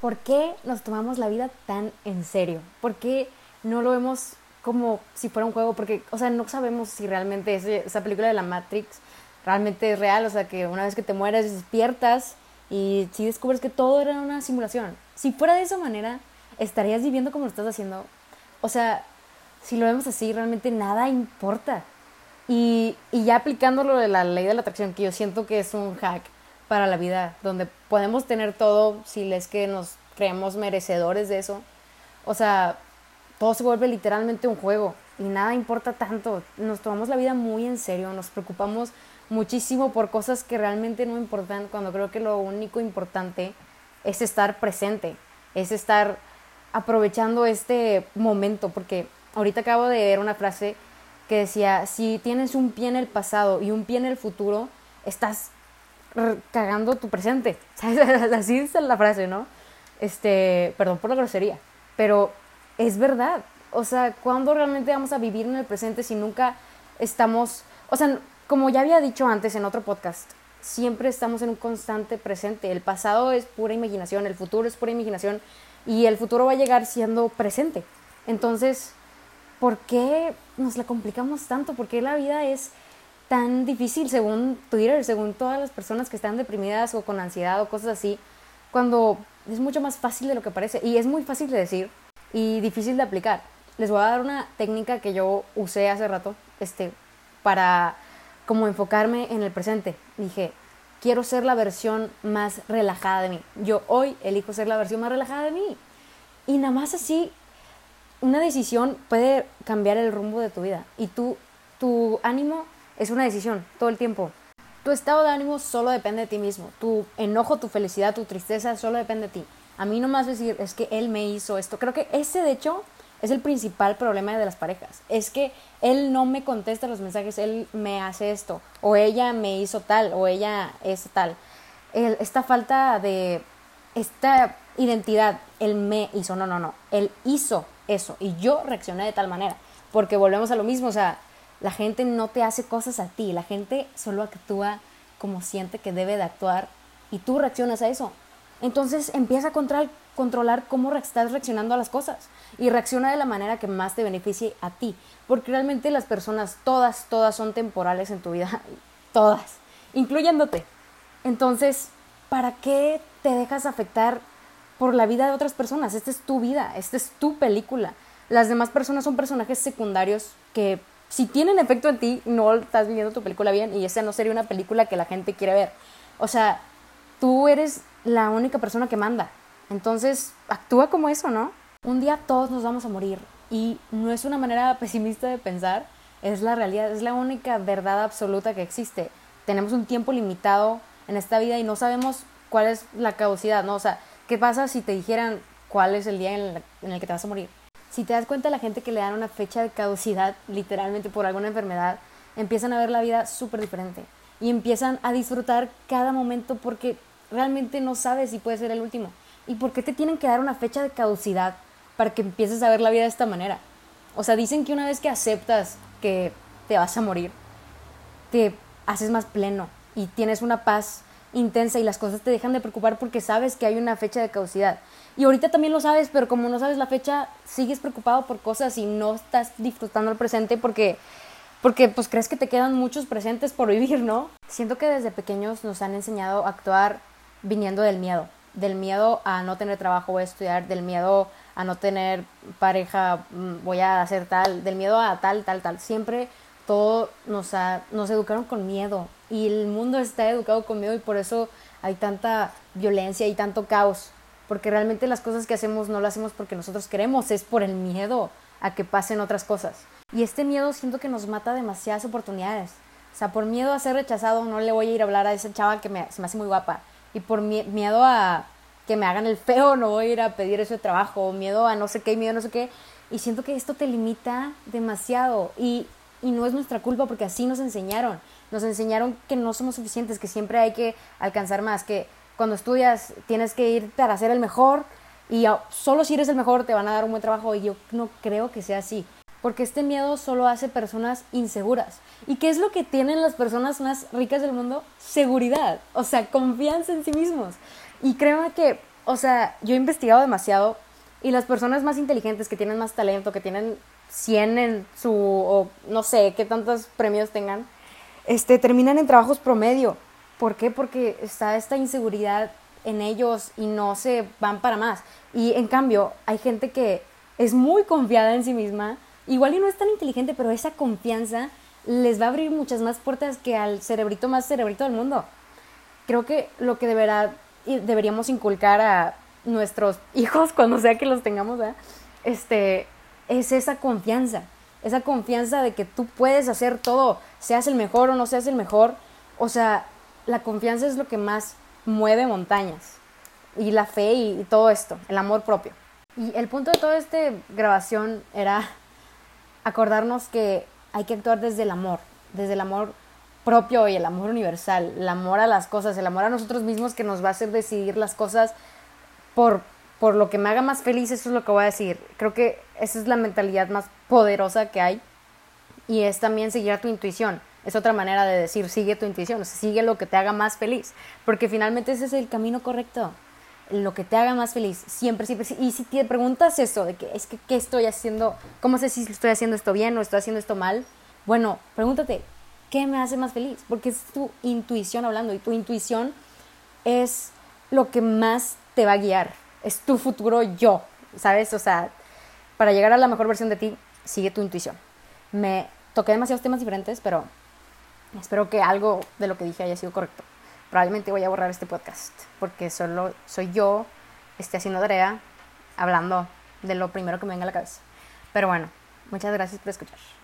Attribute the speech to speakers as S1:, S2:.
S1: ¿por qué nos tomamos la vida tan en serio? ¿Por qué no lo vemos como si fuera un juego? Porque, o sea, no sabemos si realmente esa película de la Matrix realmente es real, o sea, que una vez que te mueres despiertas y si descubres que todo era una simulación. Si fuera de esa manera, estarías viviendo como lo estás haciendo. O sea, si lo vemos así, realmente nada importa. Y, y ya aplicándolo de la ley de la atracción, que yo siento que es un hack para la vida, donde podemos tener todo si es que nos creemos merecedores de eso. O sea, todo se vuelve literalmente un juego y nada importa tanto. Nos tomamos la vida muy en serio, nos preocupamos muchísimo por cosas que realmente no importan, cuando creo que lo único importante es estar presente, es estar aprovechando este momento, porque ahorita acabo de ver una frase que decía, si tienes un pie en el pasado y un pie en el futuro, estás cagando tu presente. Así dice la frase, ¿no? Este, perdón por la grosería, pero es verdad. O sea, ¿cuándo realmente vamos a vivir en el presente si nunca estamos, o sea, como ya había dicho antes en otro podcast, siempre estamos en un constante presente. El pasado es pura imaginación, el futuro es pura imaginación y el futuro va a llegar siendo presente. Entonces, ¿por qué nos la complicamos tanto? ¿Por qué la vida es tan difícil según Twitter, según todas las personas que están deprimidas o con ansiedad o cosas así, cuando es mucho más fácil de lo que parece? Y es muy fácil de decir y difícil de aplicar. Les voy a dar una técnica que yo usé hace rato, este, para como enfocarme en el presente. Dije, quiero ser la versión más relajada de mí. Yo hoy elijo ser la versión más relajada de mí. Y nada más así, una decisión puede cambiar el rumbo de tu vida. Y tú, tu ánimo es una decisión todo el tiempo. Tu estado de ánimo solo depende de ti mismo. Tu enojo, tu felicidad, tu tristeza solo depende de ti. A mí nomás decir, es que él me hizo esto. Creo que ese, de hecho, es el principal problema de las parejas. Es que él no me contesta los mensajes, él me hace esto, o ella me hizo tal, o ella es tal. esta falta de, esta identidad, él me hizo, no, no, no, él hizo eso y yo reaccioné de tal manera, porque volvemos a lo mismo, o sea, la gente no te hace cosas a ti, la gente solo actúa como siente que debe de actuar y tú reaccionas a eso. Entonces empieza a controlar, cómo estás reaccionando a las cosas y reacciona de la manera que más te beneficie a ti, porque realmente las personas, todas, todas son temporales en tu vida, todas, incluyéndote. Entonces, ¿para qué te dejas afectar por la vida de otras personas? Esta es tu vida, esta es tu película. Las demás personas son personajes secundarios que si tienen efecto en ti, no estás viviendo tu película bien y esa no sería una película que la gente quiere ver. O sea, tú eres la única persona que manda. Entonces, actúa como eso, ¿no? Un día todos nos vamos a morir y no es una manera pesimista de pensar, es la realidad, es la única verdad absoluta que existe. Tenemos un tiempo limitado en esta vida y no sabemos cuál es la caducidad, ¿no? O sea, ¿qué pasa si te dijeran cuál es el día en, el que te vas a morir? Si te das cuenta, la gente que le dan una fecha de caducidad, literalmente por alguna enfermedad, empiezan a ver la vida súper diferente y empiezan a disfrutar cada momento porque realmente no sabes si puede ser el último. ¿Y por qué te tienen que dar una fecha de caducidad para que empieces a ver la vida de esta manera? O sea, dicen que una vez que aceptas que te vas a morir, te haces más pleno y tienes una paz intensa y las cosas te dejan de preocupar porque sabes que hay una fecha de caducidad. Y ahorita también lo sabes, pero como no sabes la fecha, sigues preocupado por cosas y no estás disfrutando el presente porque porque pues crees que te quedan muchos presentes por vivir, ¿no? Siento que desde pequeños nos han enseñado a actuar viniendo del miedo, del miedo a no tener trabajo, voy a estudiar, del miedo a no tener pareja, mm, voy a hacer tal, del miedo a tal, tal, tal. Siempre todo nos, ha, nos educaron con miedo y el mundo está educado con miedo y por eso hay tanta violencia y tanto caos, porque realmente las cosas que hacemos no lo hacemos porque nosotros queremos, es por el miedo a que pasen otras cosas. Y este miedo siento que nos mata demasiadas oportunidades. O sea, por miedo a ser rechazado no le voy a ir a hablar a esa chava que me, se me hace muy guapa y por miedo a que me hagan el feo, no voy a ir a pedir ese trabajo, miedo a no sé qué, miedo a no sé qué. Y siento que esto te limita demasiado y, y no es nuestra culpa porque así nos enseñaron. Nos enseñaron que no somos suficientes, que siempre hay que alcanzar más, que cuando estudias tienes que ir para ser el mejor y solo si eres el mejor te van a dar un buen trabajo y yo no creo que sea así porque este miedo solo hace personas inseguras. ¿Y qué es lo que tienen las personas más ricas del mundo? Seguridad, o sea, confianza en sí mismos. Y créanme que o sea, yo he investigado demasiado y las personas más inteligentes que tienen más talento, que tienen 100 en su, o no sé, qué tantos premios tengan, este, terminan en trabajos promedio. ¿Por qué? Porque está esta inseguridad en ellos y no se van para más. Y en cambio, hay gente que es muy confiada en sí misma, igual y no es tan inteligente, pero esa confianza les va a abrir muchas más puertas que al cerebrito más cerebrito del mundo. Creo que lo que deberá, deberíamos inculcar a nuestros hijos, cuando sea que los tengamos, este, es esa confianza. Esa confianza de que tú puedes hacer todo, seas el mejor o no seas el mejor. O sea, la confianza es lo que más mueve montañas. Y la fe y, todo esto, el amor propio. Y el punto de toda esta grabación era acordarnos que hay que actuar desde el amor, desde el amor propio y el amor universal, el amor a las cosas, el amor a nosotros mismos que nos va a hacer decidir las cosas por, por lo que me haga más feliz, eso es lo que voy a decir. Creo que esa es la mentalidad más poderosa que hay y es también seguir a tu intuición. Es otra manera de decir, sigue tu intuición, sigue lo que te haga más feliz, porque finalmente ese es el camino correcto, lo que te haga más feliz, siempre, siempre. Y si te preguntas eso, de que es que, ¿qué estoy haciendo? ¿Cómo sé si estoy haciendo esto bien o estoy haciendo esto mal? Bueno, pregúntate, ¿qué me hace más feliz? Porque es tu intuición hablando y tu intuición es lo que más te va a guiar. Es tu futuro yo, ¿sabes? O sea, para llegar a la mejor versión de ti, sigue tu intuición. Me toqué demasiados temas diferentes, pero espero que algo de lo que dije haya sido correcto. Probablemente voy a borrar este podcast, porque solo soy yo, esté haciendo tarea, hablando de lo primero que me venga a la cabeza. Pero bueno, muchas gracias por escuchar.